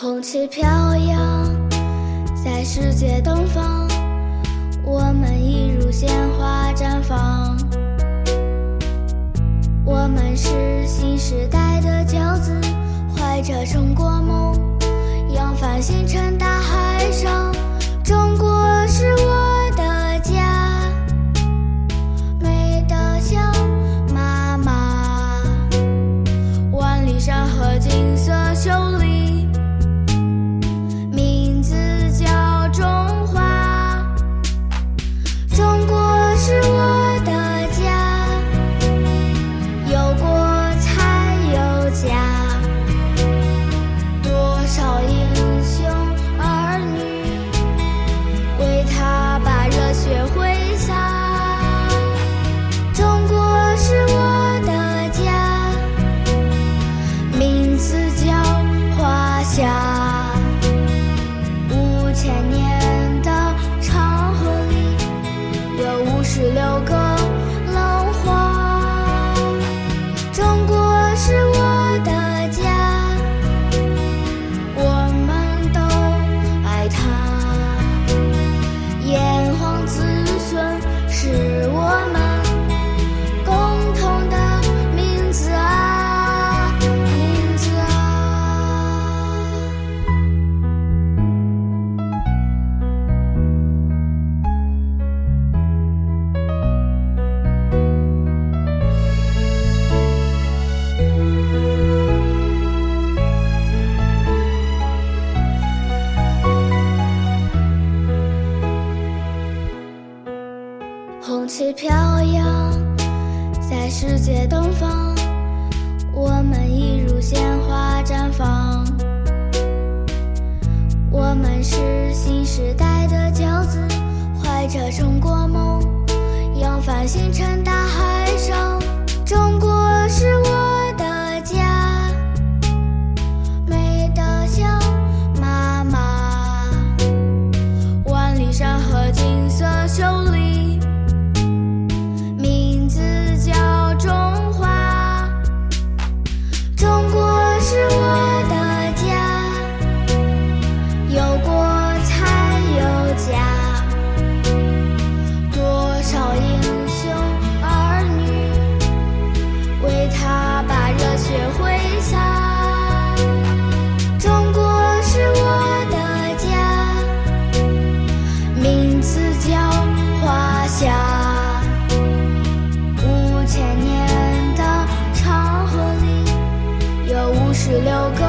红旗飘扬在世界东方我们一如鲜花绽放。我们是新时代的骄子怀着中国梦扬帆新时起飘扬在世界东方，我们一如鲜花绽放。我们是新时代的骄子，怀着中国梦，扬帆星辰大海。十六个。